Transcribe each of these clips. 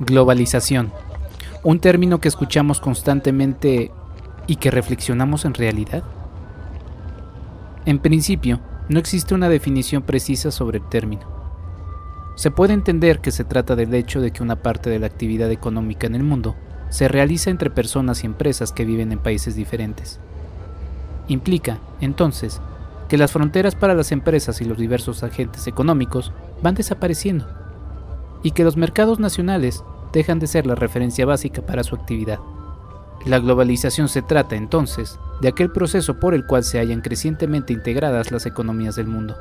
Globalización. Un término que escuchamos constantemente y que reflexionamos en realidad. En principio, no existe una definición precisa sobre el término. Se puede entender que se trata del hecho de que una parte de la actividad económica en el mundo se realiza entre personas y empresas que viven en países diferentes. Implica, entonces, que las fronteras para las empresas y los diversos agentes económicos van desapareciendo y que los mercados nacionales dejan de ser la referencia básica para su actividad. La globalización se trata entonces de aquel proceso por el cual se hallan crecientemente integradas las economías del mundo.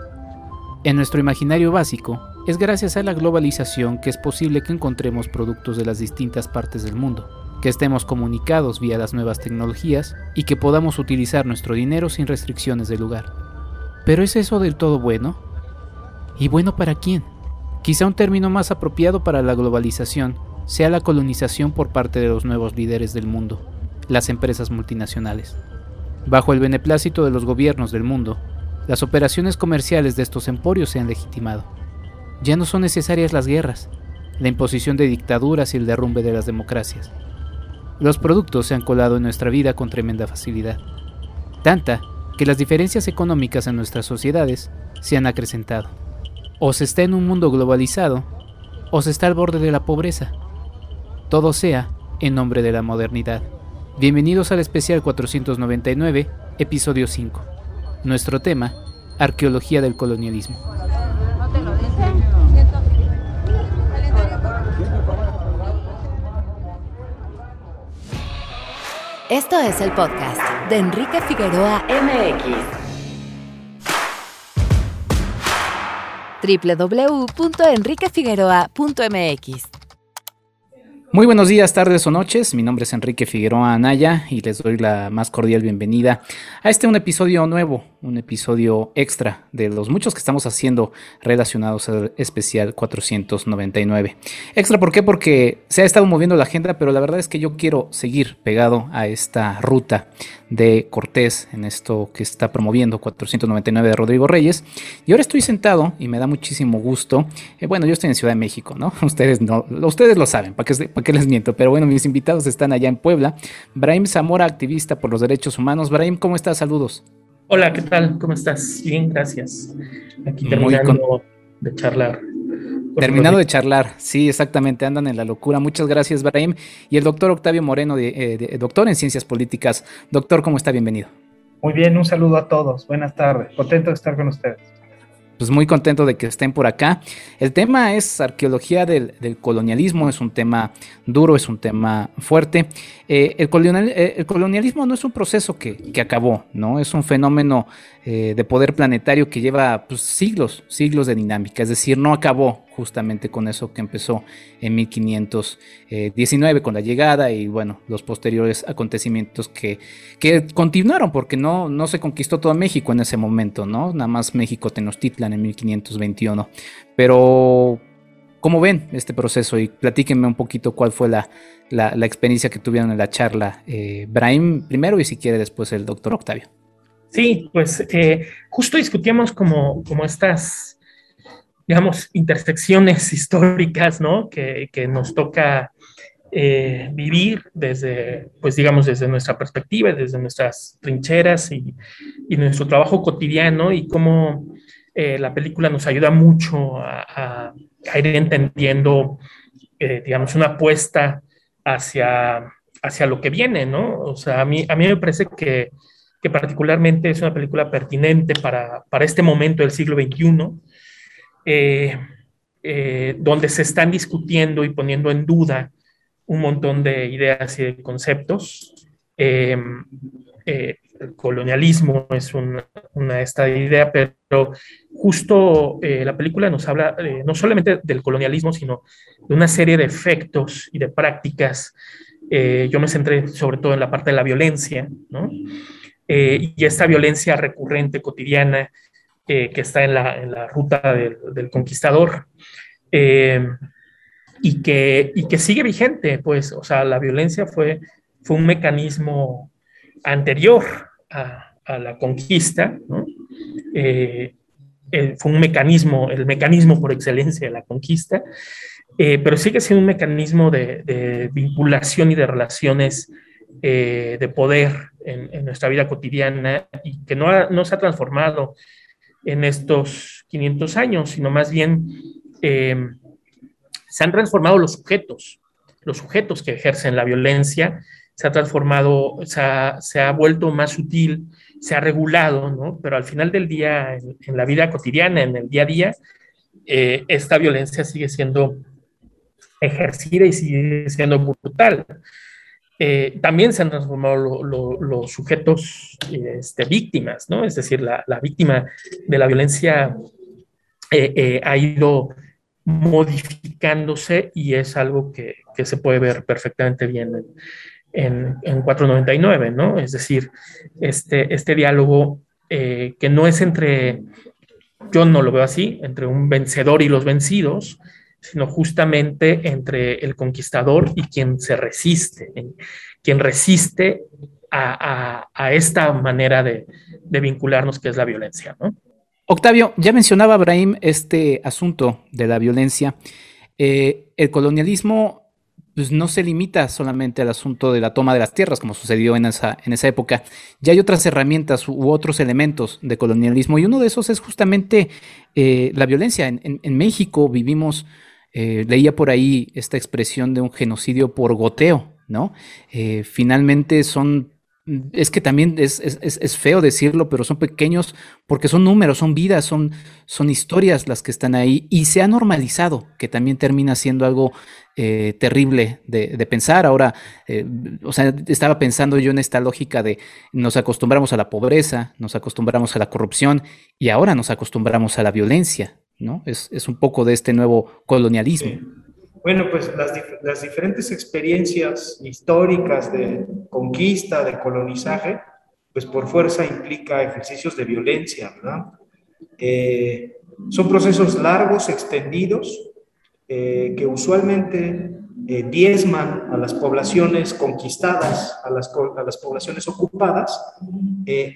En nuestro imaginario básico, es gracias a la globalización que es posible que encontremos productos de las distintas partes del mundo, que estemos comunicados vía las nuevas tecnologías y que podamos utilizar nuestro dinero sin restricciones de lugar. ¿Pero es eso del todo bueno? ¿Y bueno para quién? Quizá un término más apropiado para la globalización sea la colonización por parte de los nuevos líderes del mundo, las empresas multinacionales. Bajo el beneplácito de los gobiernos del mundo, las operaciones comerciales de estos emporios se han legitimado. Ya no son necesarias las guerras, la imposición de dictaduras y el derrumbe de las democracias. Los productos se han colado en nuestra vida con tremenda facilidad. Tanta que las diferencias económicas en nuestras sociedades se han acrecentado. O se está en un mundo globalizado, o se está al borde de la pobreza. Todo sea en nombre de la modernidad. Bienvenidos al especial 499, episodio 5. Nuestro tema, Arqueología del colonialismo. Esto es el podcast de Enrique Figueroa MX. www.enriquefigueroa.mx muy buenos días, tardes o noches. Mi nombre es Enrique Figueroa Anaya y les doy la más cordial bienvenida a este un episodio nuevo, un episodio extra de los muchos que estamos haciendo relacionados al especial 499. Extra, ¿por qué? Porque se ha estado moviendo la agenda, pero la verdad es que yo quiero seguir pegado a esta ruta de Cortés en esto que está promoviendo 499 de Rodrigo Reyes. Y ahora estoy sentado y me da muchísimo gusto. Eh, bueno, yo estoy en Ciudad de México, ¿no? Ustedes no, ustedes lo saben, ¿para qué, para qué les miento? Pero bueno, mis invitados están allá en Puebla. Brahim Zamora, activista por los derechos humanos. Brahim, ¿cómo estás? Saludos. Hola, ¿qué tal? ¿Cómo estás? Bien, gracias. Aquí terminando de charlar. Terminado de charlar, sí, exactamente, andan en la locura. Muchas gracias, Brahim. Y el doctor Octavio Moreno, eh, doctor en Ciencias Políticas. Doctor, ¿cómo está? Bienvenido. Muy bien, un saludo a todos. Buenas tardes. Contento de estar con ustedes pues muy contento de que estén por acá. El tema es arqueología del, colonialismo, es un tema duro, es un tema fuerte. Eh, eh, el, colonialismo no es un proceso que, acabó, ¿no? Es un fenómeno eh, de poder planetario que lleva pues, siglos, siglos de dinámica, es decir, no acabó justamente con eso que empezó en 1519 con la llegada y bueno, los posteriores acontecimientos que, que continuaron porque no, no se conquistó todo México en ese momento, ¿no? Nada más México Tenochtitlan en 1521. Pero, ¿cómo ven este proceso? Y platíquenme un poquito cuál fue la, la, experiencia que tuvieron en la charla. Eh, Brahim primero y si quiere después el doctor Octavio. Sí, pues eh, justo discutíamos como, como estas digamos, intersecciones históricas, ¿no? Que, que nos toca eh, vivir desde, pues digamos, desde nuestra perspectiva, desde nuestras trincheras y, y nuestro trabajo cotidiano y cómo eh, la película nos ayuda mucho a, ir entendiendo, eh, digamos, una apuesta hacia, hacia lo que viene, ¿no? O sea, a mí, a mí me parece que, que particularmente es una película pertinente para, para este momento del siglo XXI eh, eh, donde se están discutiendo y poniendo en duda un montón de ideas y de conceptos. Eh, el colonialismo es una, una, esta idea, pero justo la película nos habla no solamente del colonialismo, sino de una serie de efectos y de prácticas. yo me centré sobre todo en la parte de la violencia, ¿no? y esta violencia recurrente, cotidiana, que está en la, en la ruta del, conquistador. Eh, y, que, y que sigue vigente, pues, o sea, la violencia fue, fue un mecanismo anterior a, la conquista. Eh, fue un mecanismo, el mecanismo por excelencia de la conquista, pero sigue siendo un mecanismo de, vinculación y de relaciones de poder en, nuestra vida cotidiana y que no, no se ha transformado en estos 500 años, sino más bien se han transformado los sujetos, los sujetos que ejercen la violencia, se ha transformado, se ha, vuelto más sutil, se ha regulado, ¿no? Pero al final del día, en, la vida cotidiana, en el día a día, eh, esta violencia sigue siendo ejercida y sigue siendo brutal. Eh, también se han transformado los sujetos este, víctimas, ¿no? Es decir, la, víctima de la violencia eh, ha ido modificándose y es algo que, se puede ver perfectamente bien en, en, 499, ¿no? Es decir, este, este diálogo eh, que no es entre, yo no lo veo así, entre un vencedor y los vencidos, sino justamente entre el conquistador y quien se resiste, quien resiste a, esta manera de, vincularnos que es la violencia, ¿no? Octavio, ya mencionaba Abraham este asunto de la violencia. Eh, el colonialismo pues, no se limita solamente al asunto de la toma de las tierras, como sucedió en esa, en esa época. Ya hay otras herramientas u otros elementos de colonialismo, y uno de esos es justamente eh, la violencia. En, México vivimos, eh, leía por ahí esta expresión de un genocidio por goteo, ¿no? finalmente son es que también es, feo decirlo, pero son pequeños porque son números, son vidas, son, historias las que están ahí y se ha normalizado, que también termina siendo algo eh, terrible de, pensar. Ahora, eh, o sea, estaba pensando yo en esta lógica de nos acostumbramos a la pobreza, nos acostumbramos a la corrupción y ahora nos acostumbramos a la violencia, Es, un poco de este nuevo colonialismo. Bueno, pues las, diferentes experiencias históricas de conquista, de colonizaje, pues por fuerza implica ejercicios de violencia, ¿verdad? Eh, son procesos largos, extendidos, eh, que usualmente eh, diezman a las poblaciones conquistadas, a las, a las poblaciones ocupadas,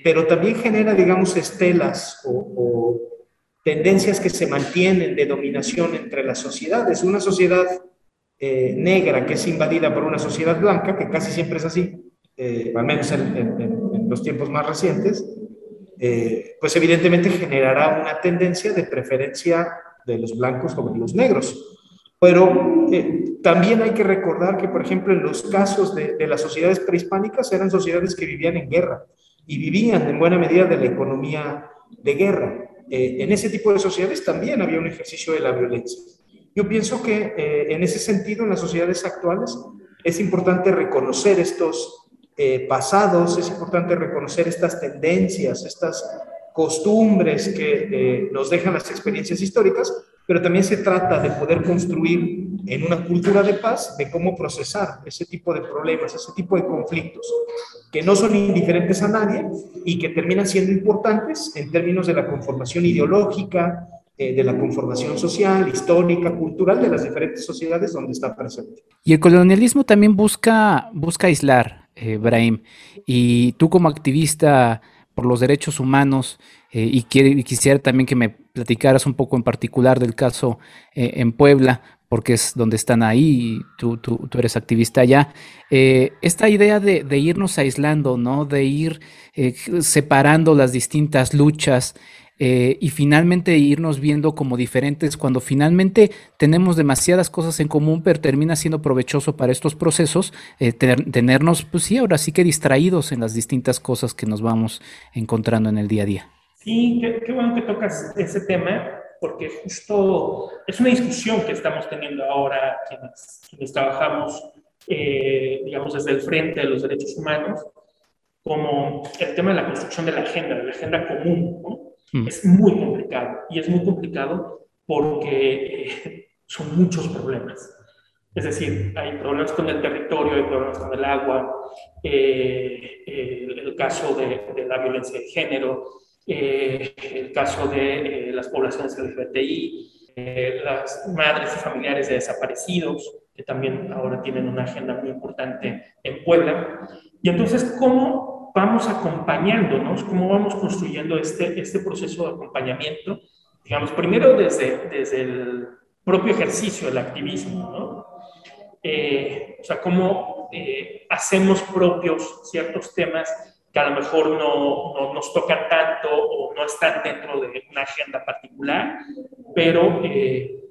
pero también genera, digamos, estelas o tendencias que se mantienen de dominación entre las sociedades. Una sociedad eh, negra que es invadida por una sociedad blanca, que casi siempre es así, eh, al menos en, los tiempos más recientes, eh, pues evidentemente generará una tendencia de preferencia de los blancos sobre los negros. Pero también hay que recordar que, por ejemplo, en los casos de las sociedades prehispánicas eran sociedades que vivían en guerra y vivían en buena medida de la economía de guerra. Eh, en ese tipo de sociedades también había un ejercicio de la violencia. Yo pienso que eh, en ese sentido, en las sociedades actuales, es importante reconocer estos eh, pasados, es importante reconocer estas tendencias, estas costumbres que nos dejan las experiencias históricas, pero también se trata de poder construir en una cultura de paz de cómo procesar ese tipo de problemas, ese tipo de conflictos, que no son indiferentes a nadie y que terminan siendo importantes en términos de la conformación ideológica, eh, de la conformación social, histórica, cultural de las diferentes sociedades donde está presente. Y el colonialismo también busca, busca aislar, eh, Brahim, y tú como activista por los derechos humanos, eh, y, quisiera también que me platicaras un poco en particular del caso eh, en Puebla, porque es donde están ahí, y tú, eres activista allá. Eh, esta idea de, irnos aislando, ¿no? De ir separando las distintas luchas y finalmente irnos viendo como diferentes cuando finalmente tenemos demasiadas cosas en común, pero termina siendo provechoso para estos procesos tenernos, pues sí, ahora sí que distraídos en las distintas cosas que nos vamos encontrando en el día a día. Sí, qué, bueno que tocas ese tema, porque justo es una discusión que estamos teniendo ahora quienes, trabajamos, eh, digamos, desde el frente de los derechos humanos, como el tema de la construcción de la agenda, de la agenda común. Mm. Es muy complicado, y es muy complicado porque eh, son muchos problemas. Es decir, hay problemas con el territorio, hay problemas con el agua, eh, el, caso de, de, la violencia de género, eh, el caso de eh, las poblaciones LGBTI, eh, las madres y familiares de desaparecidos, que también ahora tienen una agenda muy importante en Puebla. Y entonces, ¿cómo vamos acompañándonos? ¿Cómo vamos construyendo este, este proceso de acompañamiento digamos, primero desde, desde el propio ejercicio del activismo, ¿no? Eh, o sea, cómo eh, hacemos propios ciertos temas que a lo mejor no, no, nos tocan tanto o no están dentro de una agenda particular, pero eh,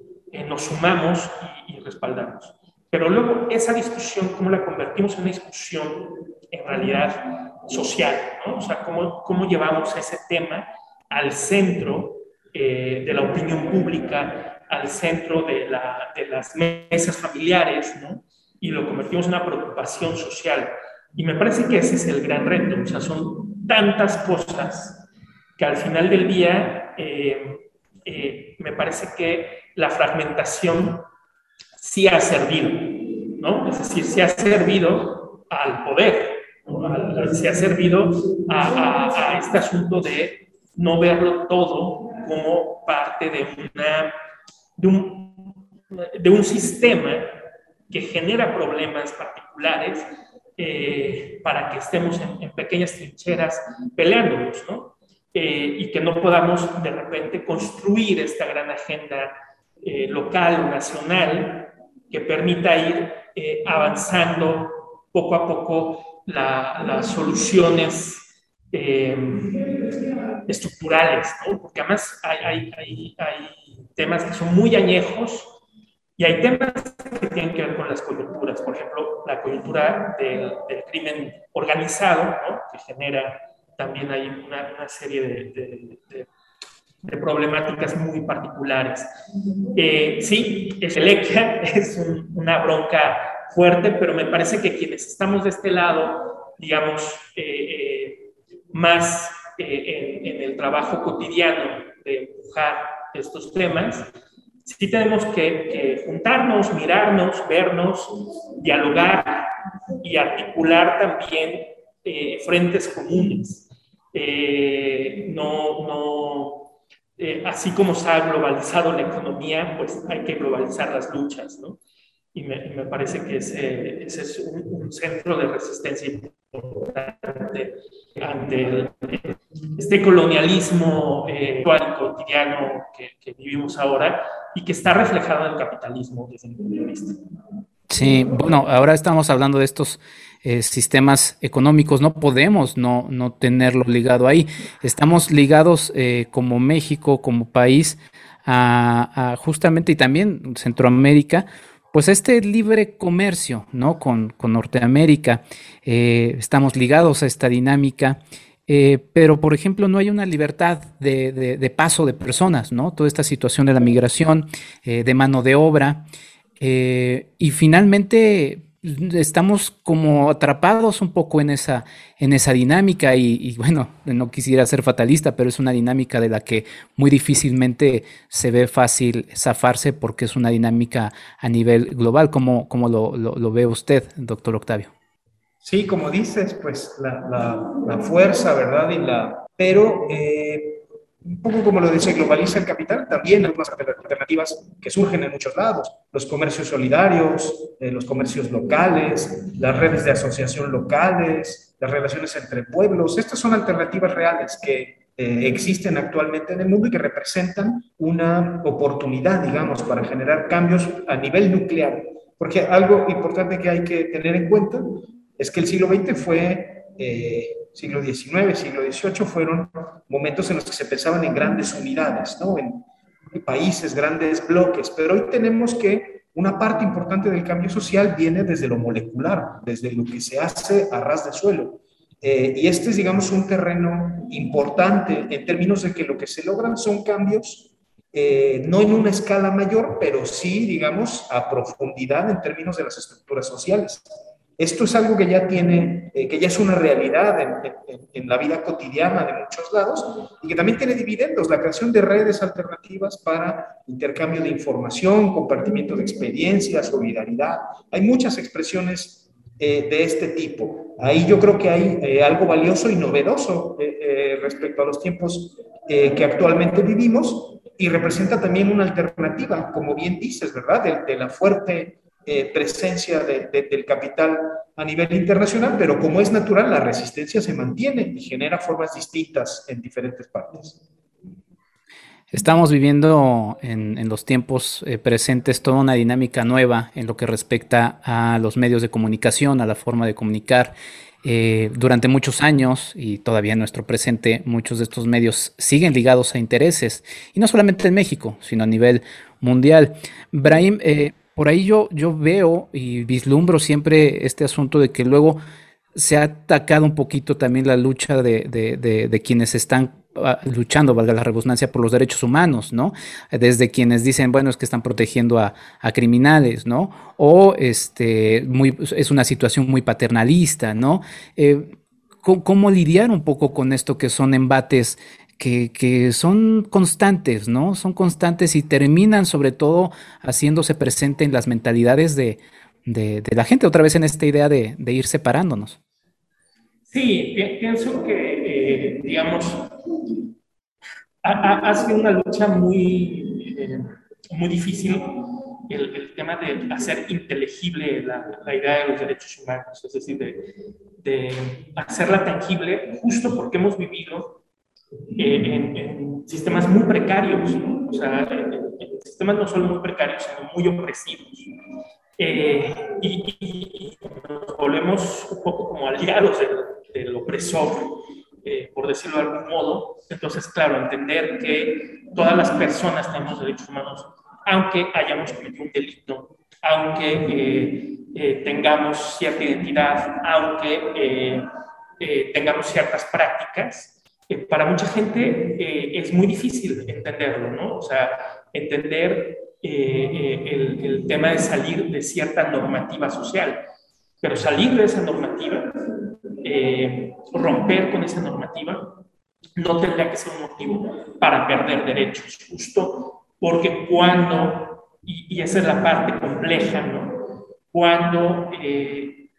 nos sumamos y, respaldamos. Pero luego esa discusión, ¿cómo la convertimos en una discusión en realidad social? O sea, ¿cómo, cómo llevamos ese tema al centro de la opinión pública, al centro de, de las mesas familiares, ¿no? Y lo convertimos en una preocupación social. Y me parece que ese es el gran reto, o sea, son tantas cosas que al final del día eh, eh, me parece que la fragmentación sí ha servido, ¿no? Es decir, sí ha servido al poder, ¿no? se ha servido a, este asunto de no verlo todo como parte de una de un, de un sistema que genera problemas particulares eh, para que estemos en, pequeñas trincheras peleándonos, ¿no? Eh, y que no podamos de repente construir esta gran agenda eh, local o nacional que permita ir avanzando poco a poco las soluciones estructurales, ¿no? Porque además hay, temas que son muy añejos y hay temas que tienen que ver con las coyunturas, por ejemplo, la coyuntura del, crimen organizado, ¿no? que genera también hay una, una serie de, de, problemáticas muy particulares. Eh, sí, Elequia es una bronca fuerte, pero me parece que quienes estamos de este lado, digamos, eh, eh, más en, en el trabajo cotidiano de empujar estos temas, sí tenemos que, juntarnos, mirarnos, vernos, dialogar y articular también eh, frentes comunes. Eh, no, no eh, así como se ha globalizado la economía, pues hay que globalizar las luchas, ¿no? Y me, me parece que ese, ese es un, un, centro de resistencia importante ante este colonialismo eh, cotidiano que, que, vivimos ahora y que está reflejado en el capitalismo desde mi punto de vista. Sí, bueno, ahora estamos hablando de estos eh, sistemas económicos, no podemos no, no tenerlo ligado ahí. Estamos ligados eh, como México, como país, a, a justamente y también Centroamérica, pues este libre comercio, ¿no? Con, con Norteamérica, eh, estamos ligados a esta dinámica, eh, pero por ejemplo no hay una libertad de, paso de personas, ¿no? Toda esta situación de la migración, eh, de mano de obra, y finalmente estamos como atrapados un poco en esa, en esa dinámica y, bueno, no quisiera ser fatalista, pero es una dinámica de la que muy difícilmente se ve fácil zafarse porque es una dinámica a nivel global. ¿Cómo, cómo lo, lo, ve usted, doctor Octavio? Sí, como dices, pues la, la, la fuerza, ¿verdad? Y la, pero eh, un poco como lo dice globaliza el capital, también algunas alternativas que surgen en muchos lados. Los comercios solidarios, eh, los comercios locales, las redes de asociación locales, las relaciones entre pueblos. Estas son alternativas reales que eh, existen actualmente en el mundo y que representan una oportunidad, digamos, para generar cambios a nivel nuclear. Porque algo importante que hay que tener en cuenta es que el siglo XX fue... Eh, siglo XIX, siglo XVIII, fueron momentos en los que se pensaban en grandes unidades, ¿no? en, países, grandes bloques, pero hoy tenemos que una parte importante del cambio social viene desde lo molecular, desde lo que se hace a ras de suelo. Eh, y este es, digamos, un terreno importante en términos de que lo que se logran son cambios, eh, no en una escala mayor, pero sí, digamos, a profundidad en términos de las estructuras sociales. Esto es algo que ya tiene, eh, que ya es una realidad en, la vida cotidiana de muchos lados y que también tiene dividendos, la creación de redes alternativas para intercambio de información, compartimiento de experiencias, solidaridad. Hay muchas expresiones eh, de este tipo. Ahí yo creo que hay eh, algo valioso y novedoso respecto a los tiempos que actualmente vivimos y representa también una alternativa, como bien dices, ¿verdad? de la fuerte eh, presencia del capital a nivel internacional, pero como es natural, la resistencia se mantiene y genera formas distintas en diferentes partes. Estamos viviendo en, los tiempos eh, presentes toda una dinámica nueva en lo que respecta a los medios de comunicación, a la forma de comunicar. Eh, durante muchos años y todavía en nuestro presente, muchos de estos medios siguen ligados a intereses, y no solamente en México, sino a nivel mundial. Brahim, por ahí yo, yo veo y vislumbro siempre este asunto de que luego se ha atacado un poquito también la lucha de quienes están Ah, luchando, valga la redundancia, por los derechos humanos, ¿no? Desde quienes dicen, bueno, es que están protegiendo a, criminales, ¿no? O este, muy, es una situación muy paternalista, ¿no? Eh, ¿cómo, lidiar un poco con esto que son embates que, son constantes, ¿no? Son constantes y terminan sobre todo haciéndose presente en las mentalidades de, la gente, otra vez en esta idea de, ir separándonos. Sí, pienso que, eh, digamos, ha, sido una lucha muy, eh, muy difícil el, tema de hacer inteligible la, la, idea de los derechos humanos, es decir, de, de hacerla tangible justo porque hemos vivido eh, en, sistemas muy precarios, o sea, sistemas no solo muy precarios, sino muy opresivos. Eh, y, nos volvemos un poco como aliados del, del opresor eh, por decirlo de algún modo. Entonces, claro, entender que todas las personas tenemos derechos humanos, aunque hayamos cometido un delito, aunque eh, eh, tengamos cierta identidad, aunque tengamos ciertas prácticas, para mucha gente es muy difícil entenderlo, ¿no? O sea, entender el, el tema de salir de cierta normativa social. Pero salir de esa normativa eh, romper con esa normativa no tendría que ser un motivo para perder derechos, justo porque cuando, y, esa es la parte compleja, ¿no? cuando eh,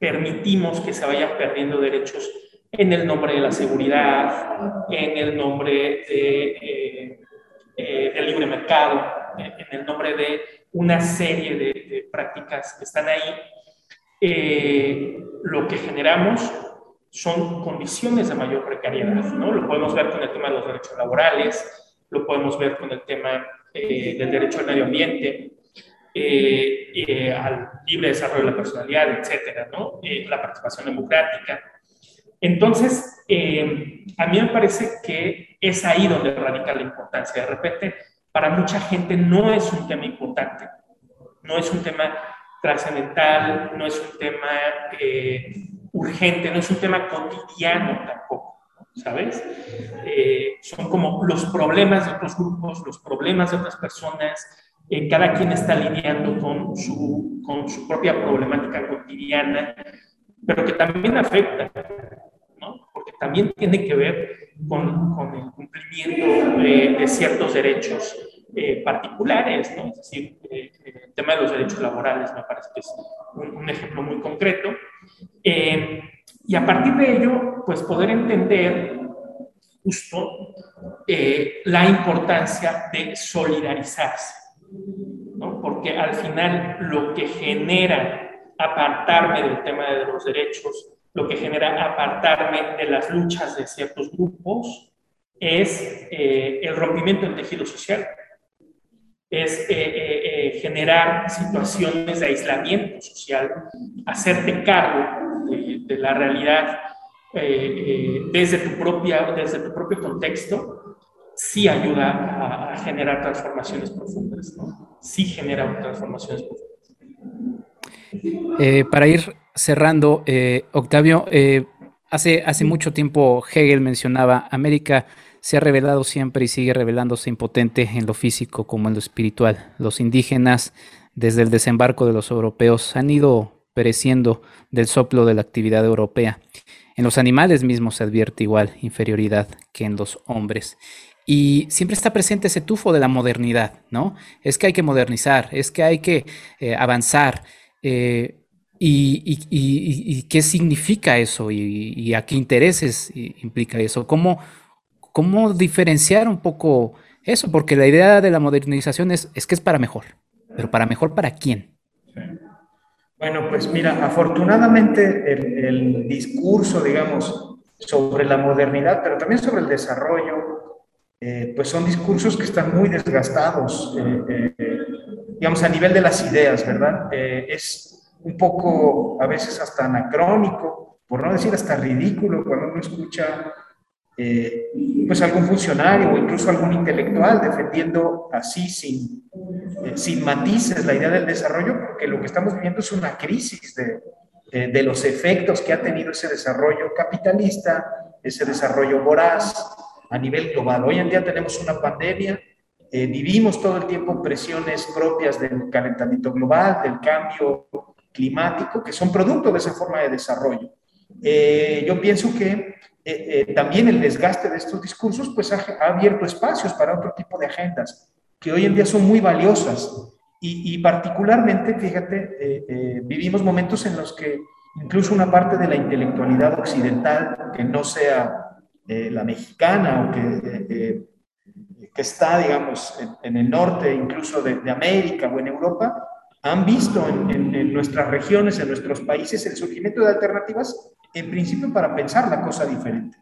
permitimos que se vayan perdiendo derechos en el nombre de la seguridad, en el nombre de, eh, del libre mercado, en el nombre de una serie de, de prácticas que están ahí, eh, lo que generamos son condiciones de mayor precariedad, ¿no? Lo podemos ver con el tema de los derechos laborales, lo podemos ver con el tema eh, del derecho al medio ambiente, eh, al libre desarrollo de la personalidad, etcétera, ¿no? la participación democrática. Entonces, a mí me parece que es ahí donde radica la importancia. De repente, para mucha gente no es un tema importante, no es un tema trascendental, no es un tema eh, urgente, no es un tema cotidiano tampoco, ¿sabes? Eh, son como los problemas de otros grupos, los problemas de otras personas, eh, cada quien está lidiando con su, con su propia problemática cotidiana, pero que también afecta, también tiene que ver con, el cumplimiento de ciertos derechos eh, particulares, ¿no? Es decir, eh, el tema de los derechos laborales me parece que es un, ejemplo muy concreto. Eh, y a partir de ello, pues poder entender justo la importancia de solidarizarse, ¿no? Porque al final lo que genera apartarme del tema de los derechos, lo que genera apartarme de las luchas de ciertos grupos, es el rompimiento del tejido social es eh, eh, eh, generar situaciones de aislamiento social, hacerte cargo de, la realidad desde, tu propia, desde tu propio contexto, sí ayuda a, generar transformaciones profundas, sí genera transformaciones profundas. para ir cerrando, Octavio, hace, hace mucho tiempo Hegel mencionaba América se ha revelado siempre y sigue revelándose impotente en lo físico como en lo espiritual. Los indígenas, desde el desembarco de los europeos, han ido pereciendo del soplo de la actividad europea. En los animales mismos se advierte igual inferioridad que en los hombres. Y siempre está presente ese tufo de la modernidad, ¿no? Es que hay que modernizar, es que hay que eh, avanzar. Eh, y, qué significa eso? ¿Y, a qué intereses implica eso? ¿Cómo, ¿Cómo diferenciar un poco eso? Porque la idea de la modernización es, es que es para mejor, pero para mejor para quién. Bueno, pues mira, afortunadamente el, el, discurso, digamos, sobre la modernidad, pero también sobre el desarrollo eh, pues son discursos que están muy desgastados, digamos, a nivel de las ideas, ¿verdad? es un poco, a veces hasta anacrónico, por no decir hasta ridículo, cuando uno escucha eh, pues algún funcionario o incluso algún intelectual defendiendo así sin, eh, sin matices la idea del desarrollo, porque lo que estamos viviendo es una crisis de, de, los efectos que ha tenido ese desarrollo capitalista, ese desarrollo voraz a nivel global. Hoy en día tenemos una pandemia, eh, vivimos todo el tiempo presiones propias del calentamiento global, del cambio climático, que son producto de esa forma de desarrollo. yo pienso que eh, eh, también el desgaste de estos discursos pues ha, abierto espacios para otro tipo de agendas que hoy en día son muy valiosas y, particularmente, fíjate, eh, vivimos momentos en los que incluso una parte de la intelectualidad occidental que no sea la mexicana o que, que está, digamos, en, el norte incluso de, América o en Europa, han visto en, nuestras regiones, en nuestros países, el surgimiento de alternativas en principio para pensar la cosa diferente.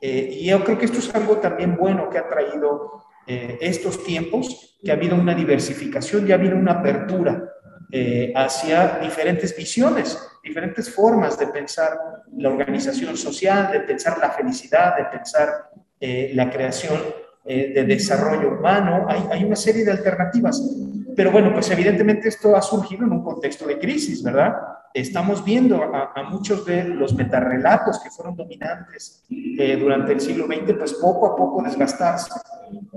Eh, y yo creo que esto es algo también bueno que ha traído eh, estos tiempos, que ha habido una diversificación y ha habido una apertura eh, hacia diferentes visiones, diferentes formas de pensar la organización social, de pensar la felicidad, de pensar la creación de desarrollo humano. Hay una serie de alternativas. Pero bueno, pues evidentemente esto ha surgido en un contexto de crisis, ¿verdad? estamos viendo a, muchos de los metarrelatos que fueron dominantes eh, durante el siglo XX, pues poco a poco desgastarse.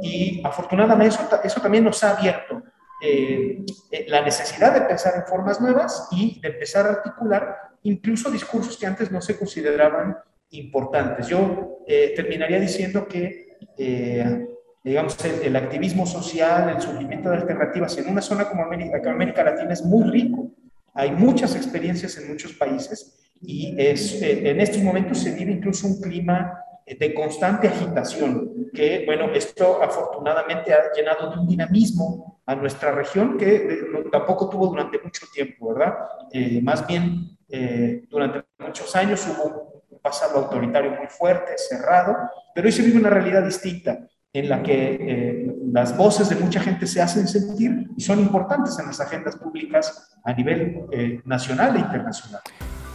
Y afortunadamente eso, eso también nos ha abierto eh, eh, la necesidad de pensar en formas nuevas y de empezar a articular incluso discursos que antes no se consideraban importantes. Yo terminaría diciendo que, digamos, el, activismo social, el surgimiento de alternativas en una zona como América, América Latina es muy rico hay muchas experiencias en muchos países y es, eh, en estos momentos se vive incluso un clima eh, de constante agitación, que bueno, esto afortunadamente ha llenado de un dinamismo a nuestra región que eh, tampoco tuvo durante mucho tiempo, ¿verdad? más bien durante muchos años hubo un pasado autoritario muy fuerte, cerrado, pero hoy se vive una realidad distinta en la que eh, las voces de mucha gente se hacen sentir y son importantes en las agendas públicas a nivel eh, nacional e internacional.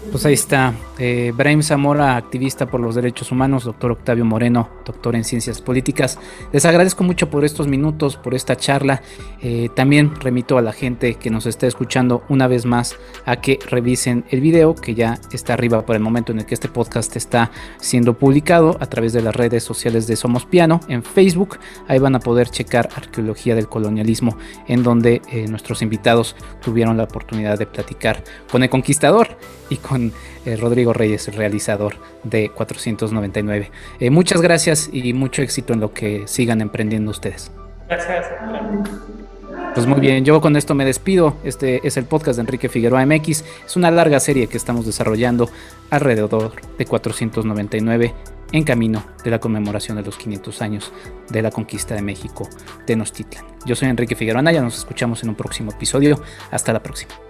Pues ahí está, eh, Brahim Zamora, activista por los derechos humanos, doctor Octavio Moreno, doctor en ciencias políticas. Les agradezco mucho por estos minutos, por esta charla. Eh, también remito a la gente que nos está escuchando una vez más a que revisen el video que ya está arriba por el momento en el que este podcast está siendo publicado a través de las redes sociales de Somos Piano en Facebook. Ahí van a poder checar Arqueología del Colonialismo, en donde eh, nuestros invitados tuvieron la oportunidad de platicar con el conquistador y con eh, Rodrigo Reyes, el realizador de 499. Eh, muchas gracias y mucho éxito en lo que sigan emprendiendo ustedes. Gracias. Pues muy bien, yo con esto me despido. Este es el podcast de Enrique Figueroa MX. Es una larga serie que estamos desarrollando alrededor de 499 en camino de la conmemoración de los 500 años de la conquista de México de Tenochtitlan. Yo soy Enrique Figueroa Anaya, nos escuchamos en un próximo episodio. Hasta la próxima.